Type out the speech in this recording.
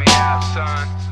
me out, son.